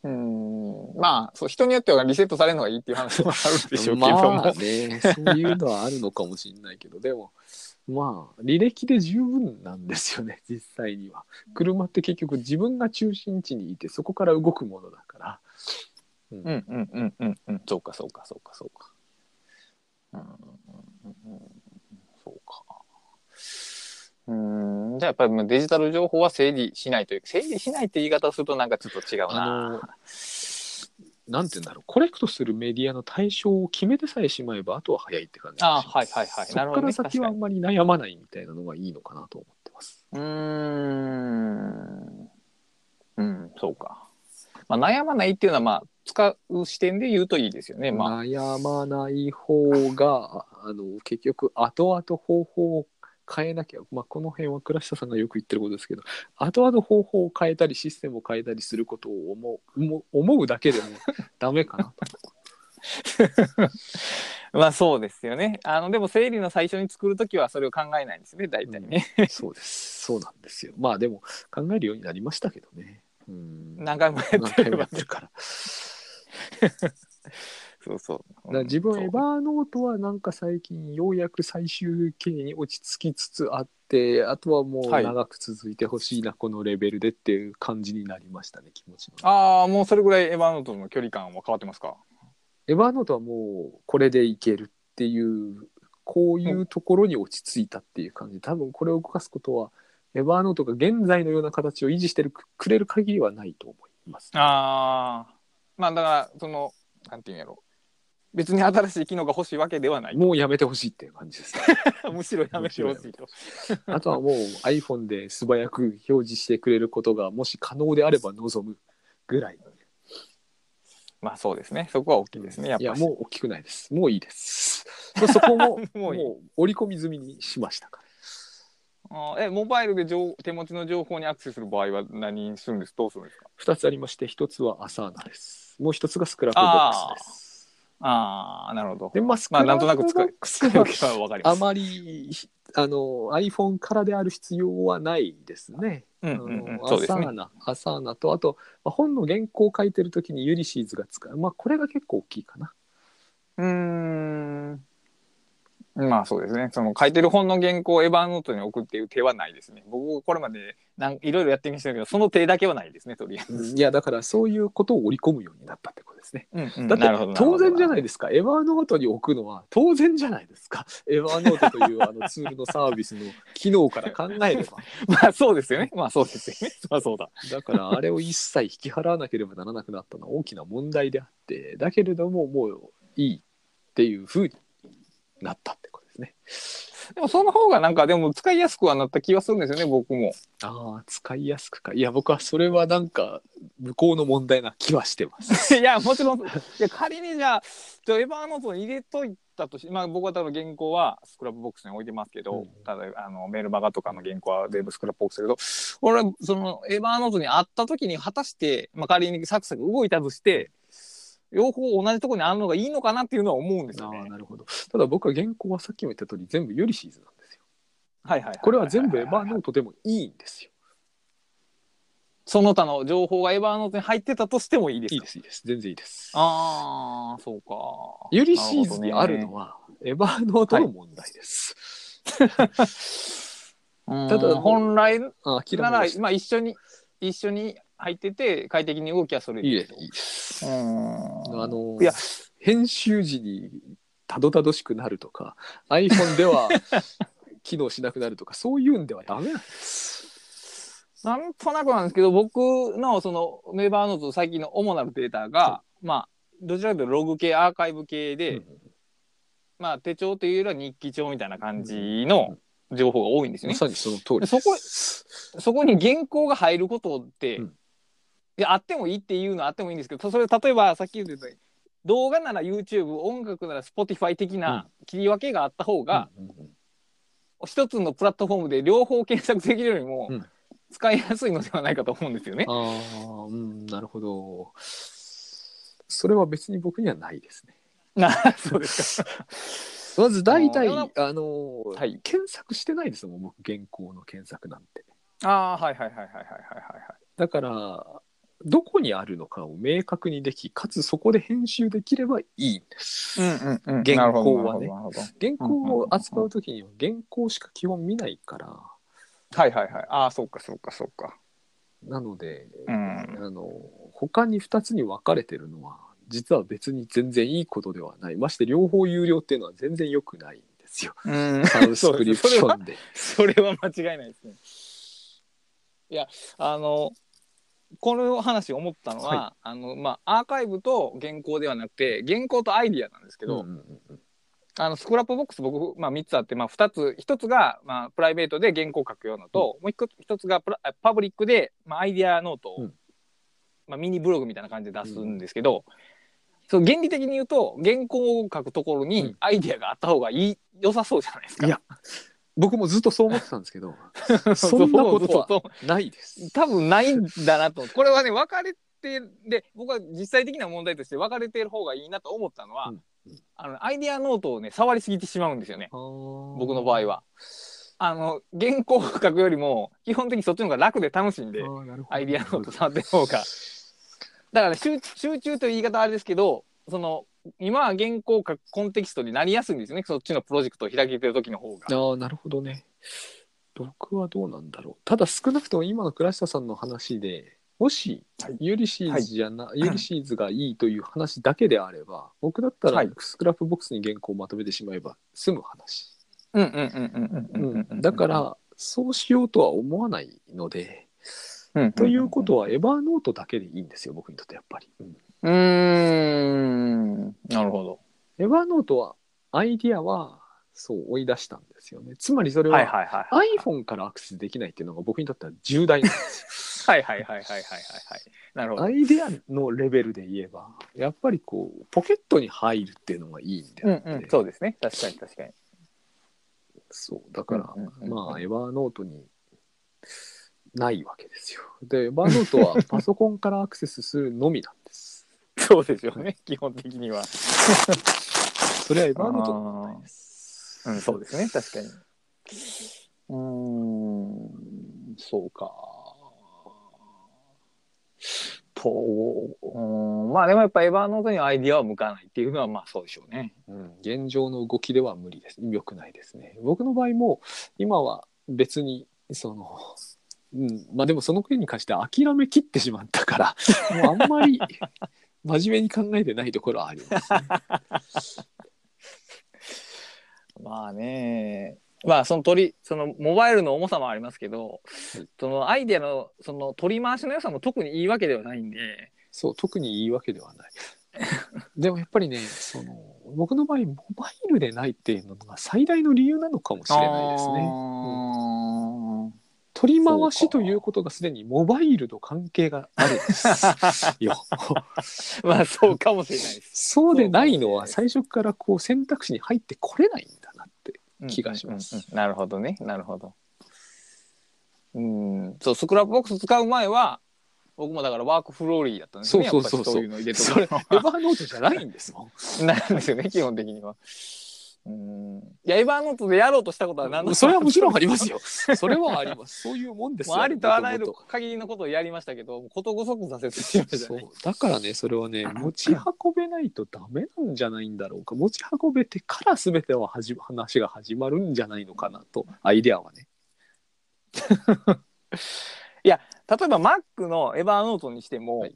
うんまあそう人によってはリセットされるのがいいっていう話もあるでしょうけども、まあね、そういうのはあるのかもしれないけど、でも、まあ、履歴で十分なんですよね、実際には。車って結局自分が中心地にいて、そこから動くものだから。うん。うんうんうんうんうん。そうかそうかそうかそうか。うんそうか。うん。じゃあやっぱりデジタル情報は整理しないという整理しないって言い方をするとなんかちょっと違うあなの、なんて言うんだろう、コレクトするメディアの対象を決めてさえしまいば、あとは早いって感じあはいはいはい。そなるほどね。こから先はあんまり悩まないみたいなのがいいのかなと思ってます。うーん。うんそうか、まあ、悩まないっていうのはまあ使う視点で言うといいですよね。まあ。悩まない方があの結局後々方法を変えなきゃ、まあ、この辺は倉下さんがよく言ってることですけど後々方法を変えたりシステムを変えたりすることを思う思うだけでもダメかなと。まあそうですよね。あのでも整理の最初に作るときはそれを考えないんですね大体ね、そうです。そうなんですよ。まあでも考えるようになりましたけどね。うん。何回もやってるから そうそう。だ自分エバーノートはなんか最近ようやく最終形に落ち着きつつあってあとはもうはい。長く続いてほしいな、このレベルでっていう感じになりましたね気持ちのああもうそれぐらいエヴァーノートの距離感は変わってますか？エバーノートはもうこれでいけるっていうこういうところに落ち着いたっていう感じ。多分これを動かすことはエバーノートが現在のような形を維持してるくれる限りはないと思います、ああまあだからそのなんていうんやろ別に新しい機能が欲しいわけではないもうやめてほしいっていう感じです むしろやめてほしいと あとはもう iPhone で素早く表示してくれることがもし可能であれば望むぐらい。まあそうですねそこは大きいですねやっぱいや、りもう大きくないです。もういいです。そこもも もう織り込み済みにしましたかあーえモバイルで情手持ちの情報にアクセスする場合は何するんですどうするんですか？ら。2つありまして、1つは Asanaです。もう1つがスクラップボックスです。ああなるほどで、まあ、スクまあラップボなんとなく使いックスは使い分けは分かりますあまりあの iPhone からである必要はないですね。うんうんうんあのそうですね Asana、Asanaと、あと、まあ本の原稿を書いてるときにユリシーズが使う。まあ、これが結構大きいかな。うーんまあそうですね。その書いてる本の原稿をエヴァーノートに送っていう手はないですね。僕これまでなんいろいろやってみましたけどその手だけはないですねとりあえず、うん。いや、だからそういうことを織り込むようになったってことですね。うんうん。だって当然じゃいないですか。エヴァーノートに置くのは当然じゃないですか。エヴァーノートというあのツールのサービスの機能から考えれば。まあそうですよね。まあそうですよね。まあそうだ。だからあれを一切引き払わなければならなくなったのは大きな問題であって、だけれどももういいっていうふうになったね。でもその方がなんかでも使いやすくはなった気はするんですよね僕も。ああ使いやすくかいや僕はそれはなんか向こうの問題な気はしてます いやもちろんいや仮にじゃあじゃあ Evernoteに入れといたとしまあ僕は多分原稿は Scrapboxに置いてますけど、うんただあのメールマガとかの原稿は全部 Scrapboxだけど俺はその Evernoteにあった時に果たして、まあ、仮にサクサク動いたとして両方同じところにあるのがいいのかなっていうのは思うんですああよね。なるほど。ただ僕は原稿はさっきも言った通り全部ユリシーズなんですよ。はいはいはいいいこれは全部エヴァーノートでもいいんですよ。その他の情報がエヴァーノートに入ってたとしてもいいですか？いいですいいです。全然いいです。ああそうか。ユリシーズにあるのはエヴァーノートの問題です、うんただ本来ならまあ一緒に一緒に入ってて快適に動きはそれで。いいです。いいですうん。あのいや。編集時にたどたどしくなるとか iPhone では 機能しなくなるとかそういうんではダメなんです。なんとなくなんですけど僕のそのメーバーノート最近の主なるデータが、まあどちらかというとログ系アーカイブ系で、うんまあ手帳というよりは日記帳みたいな感じの情報が多いんですよね。まさにその通りです。そこそこに原稿が入ることって、うんいやあってもいいっていうのはあってもいいんですけどそれ例えばさっき言ったように動画なら YouTube 音楽なら Spotify 的な切り分けがあった方が、うんうんうん一つのプラットフォームで両方検索できるよりもうん使いやすいのではないかと思うんですよね。ああ、うん、なるほど。それは別に僕にはないですね。な そうですか。まず大体、ああの、はい検索してないですもん、僕、原稿の検索なんて。ああはいはいはいはいはいはいだから、どこにあるのかを明確にでき、かつそこで編集できればいいんです。はい。うんうんうん。原稿はねなるほどなるほど原稿を扱うときには原稿しか基本見ないから、はいはいはい。ああそうかそうかそうか。なので、うんあの他に2つに分かれてるのは実は別に全然いいことではないまして両方有料っていうのは全然良くないんですようんサブスクリプションで。それは間違いないですね。いやあのこの話思ったのは、はあのまあアーカイブと原稿ではなくて原稿とアイディアなんですけど、うんうんうんあのスクラップボックス僕、まあ、3つあって、まあ、2つ。1つが、まあ、プライベートで原稿書くようなのと、もう 1, つがプラパブリックで、まあ、アイディアノートを、うん。まあ、ミニブログみたいな感じで出すんですけど、そう原理的に言うと原稿を書くところうにん。アイディアがあった方がいい良さそうじゃないですか。いや僕もずっとそう思ってたんですけど そんなことはないです。多分ないんだなとこれはね分かれてで僕は実際的な問題として分かれてる方がいいなと思ったのは、うんうんあのアイディアノートをね触りすぎてしまうんですよね僕僕の場合は。あの原稿を書くよりも基本的にそっちの方が楽で楽しいんでアイディアノート触ってる方が。だから集集中という言い方はあれですけどその今は原稿を書くコンテキストになりやすいんですよねそっちのプロジェクトを開けてる時の方が。ああなるほどね。僕はどうなんだろう。ただ少なくとも今の倉下さんの話でもしはい Ulyssesじゃな、 Ulyssesがいいという話だけであれば僕だったらはいスクラップボックスに原稿をまとめてしまえば済む話。うんうんうんうんうんうんうんだからそうしようとは思わないので、ということはエヴァーノートだけでいいんですよ僕にとってやっぱり。うんうーんなるほど。エヴァーノートはアイディアはそう追い出したんですよね。つまりそれははいはいはい。iPhone からアクセスできないっていうのが僕にとっては重大なんですよ。はいはいはいはいはいはいはい。なるほど。アイデアのレベルで言えばやっぱりこうポケットに入るっていうのがいいんでうんあって、うん、そうですね。確かに確かに。そうだから、うんうんうんうんまあエヴァーノートにないわけですよでエヴァーノートはパソコンからアクセスするのみなんですそうですよね。基本的には。それはエヴァーノートの問題ですうん、そうですね。確かに。うーん、そうか。と、うん、まあでもやっぱエヴァーノートにアイディアは向かないっていうのはまあそうでしょうね。うん、現状の動きでは無理です良くないですね僕の場合も今は別にそのうん、まあでもその件に関しては諦めきってしまったからもうあんまり真面目に考えてないところはあります、ね、まあね。まあその取りそのモバイルの重さもありますけど、はいそのアイデアのその取り回しの良さも特にいいわけではないんで、そう特にいいわけではない でもやっぱりねその僕の場合モバイルでないっていうのが最大の理由なのかもしれないですね。ね。取り回しということがすでにモバイルと関係があるんです よ。まあそうかもしれないです。そうでないのは最初からこう選択肢に入ってこれないんだなって。気がしますうんうんうんなるほどね。なるほど。うん。そう、スクラップボックス使う前は、僕もだから WorkFlowy だったんですよね。そうそうそういうの入れとくそれ Evernote じゃないんですもん。なんですよね、基本的には。うん。いや、エヴァーノートでやろうとしたことは何度それはもちろんありますよ。それはあります。そういうもんですよ。もうありとあらゆる限りのことをやりましたけど、ことごとく挫折しましたそうね。だからねそれはね持ち運べないとダメなんじゃないんだろうか持ち運べてから全ては始ま話が始まるんじゃないのかなとアイデアはね 例えば Mac のエヴァーノートにしても、はい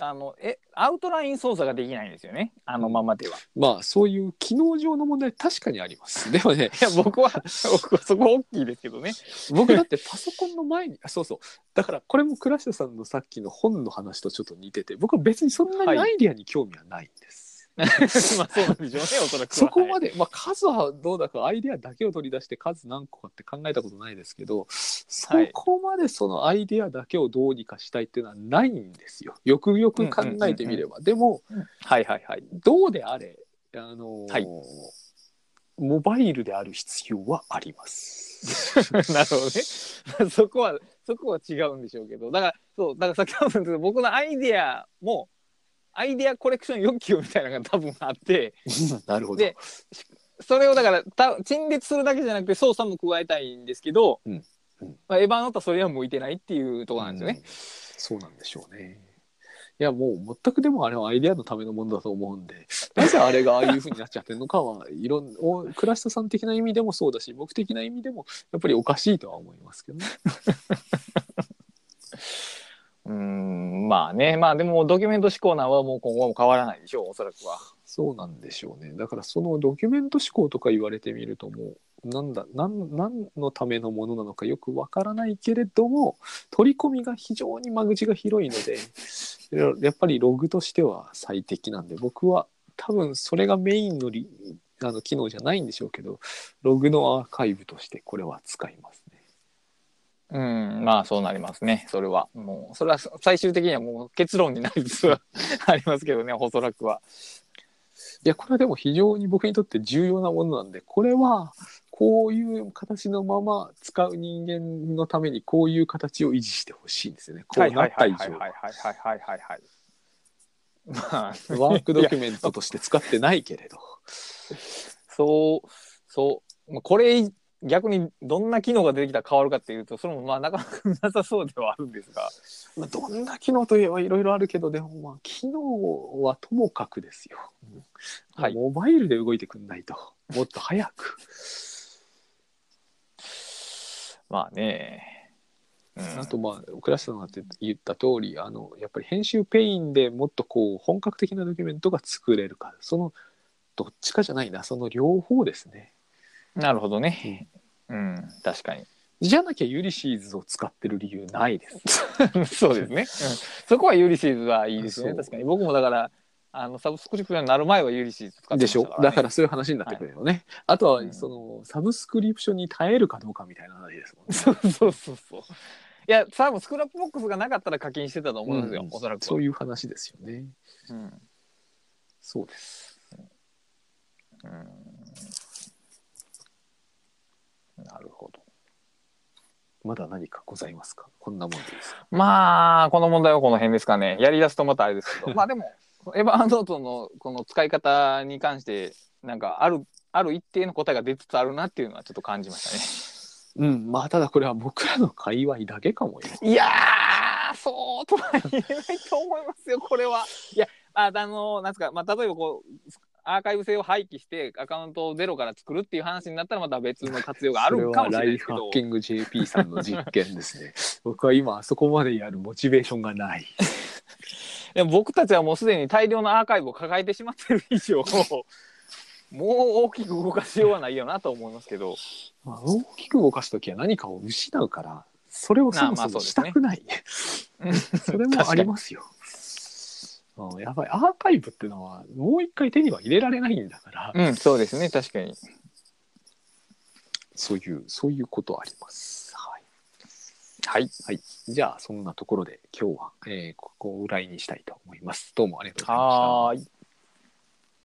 あのえアウトライン操作ができないんですよね。あのままでは。まあそういう機能上の問題確かにあります。でもねいや僕は僕はそこ大きいですけどね。僕だってパソコンの前にあ そうそう。だからこれも倉下さんのさっきの本の話とちょっと似てて僕は別にそんなにアイデアに興味はないんです、まあそうなんでしょうねおそらくは。そこまで。で、まあ、数はどうだかアイデアだけを取り出して数何個かって考えたことないですけどそこまでそのアイデアだけをどうにかしたいっていうのはないんですよよくよく考えてみれば、でもはいはいはい。どうであれあのーはいモバイルである必要はあります。なるほどね。そこはそこは違うんでしょうけどだからそうだからさっきも言ったけど僕のアイデアもアイデアコレクション欲求みたいなのが多分あって なるほど。でそれをだからた陳列するだけじゃなくて操作も加えたいんですけど、うんうんまあ、エヴァーノートはそれは向いてないっていうところなんですよね。うんそうなんでしょうね。いやもう全くでもあれはアイデアのためのものだと思うんでなぜあれがああいうふうになっちゃってるのかはいろんお倉下さん的な意味でもそうだし僕的な意味でもやっぱりおかしいとは思いますけどね。うんまあねまあでもドキュメント思考なんはもう今後も変わらないでしょうおそらくは。そうなんでしょうね。だからそのドキュメント思考とか言われてみるともうなんだなん何のためのものなのかよくわからないけれども取り込みが非常に間口が広いので やっぱりログとしては最適なんで僕は多分それがメインのリあの機能じゃないんでしょうけどログのアーカイブとしてこれは使います。うんまあそうなりますねそれはもうそれは最終的にはもう結論になりつつは ありますけどねおそらくは。いやこれはでも非常に僕にとって重要なものなんでこれはこういう形のまま使う人間のためにこういう形を維持してほしいんですよね。こうなった以上はいはいはいはいはいはいはい。まあワークドキュメントとして使ってないけれど。そうそうまあこれ逆にどんな機能が出てきたら変わるかっていうとそれもまあなかなかなさそうではあるんですが。まあ、どんな機能といえばいろいろあるけどでもまあ機能はともかくですよ。うんはいモバイルで動いてくんないと。もっと早く。まあね、うん、あとまあ倉下さんが言った通りあのやっぱり編集ペインでもっとこう本格的なドキュメントが作れるかそのどっちかじゃないなその両方ですね。なるほどねうん、確かに。じゃなきゃ Ulyssesを使ってる理由ないです。そうですね、うん、そこは Ulyssesはいいですね。そう。確かに。僕もだからあのサブスクリプションになる前は Ulysses使ってまでしょしたから、ね、だからそういう話になってくるよね。あとうん。はそのサブスクリプションに耐えるかどうかみたいな話ですもんね。そうそうそうそう。いや多分スクラップボックスがなかったら課金してたと思うんですよ、うん。おそらく。はそういう話ですよね。うん。そうです。うんなるほどまだ何かございますか？こんなもんですか？まあこの問題はこの辺ですかねやりだすとまたあれですけど まあでもエヴァーノートのこの使い方に関してなんかあるある一定の答えが出つつあるなっていうのはちょっと感じましたね。うん、まあただこれは僕らの界隈だけかもよ。いやーそうとは言えないと思いますよこれは。いやああのなんですか、まあ、例えばこうアーカイブ性を廃棄してアカウントをゼロから作るっていう話になったらまた別の活用があるかもしれないですけどそれはライフハッキング JP さんの実験ですね。僕は今あそこまでやるモチベーションがない。でも僕たちはもうすでに大量のアーカイブを抱えてしまってる以上もう大きく動かしようはないよなと思いますけどまあ、大きく動かすときは何かを失うから、それをそもそもしたくない。それもありますよ。あうんやばいアーカイブっていうのはもう一回手には入れられないんだから、うん、そうですね、確かに。そういうそういうことあります。はいはい。はい、じゃあそんなところで今日は、えーここを裏にしたいと思います。どうもありがとうございました。はーい。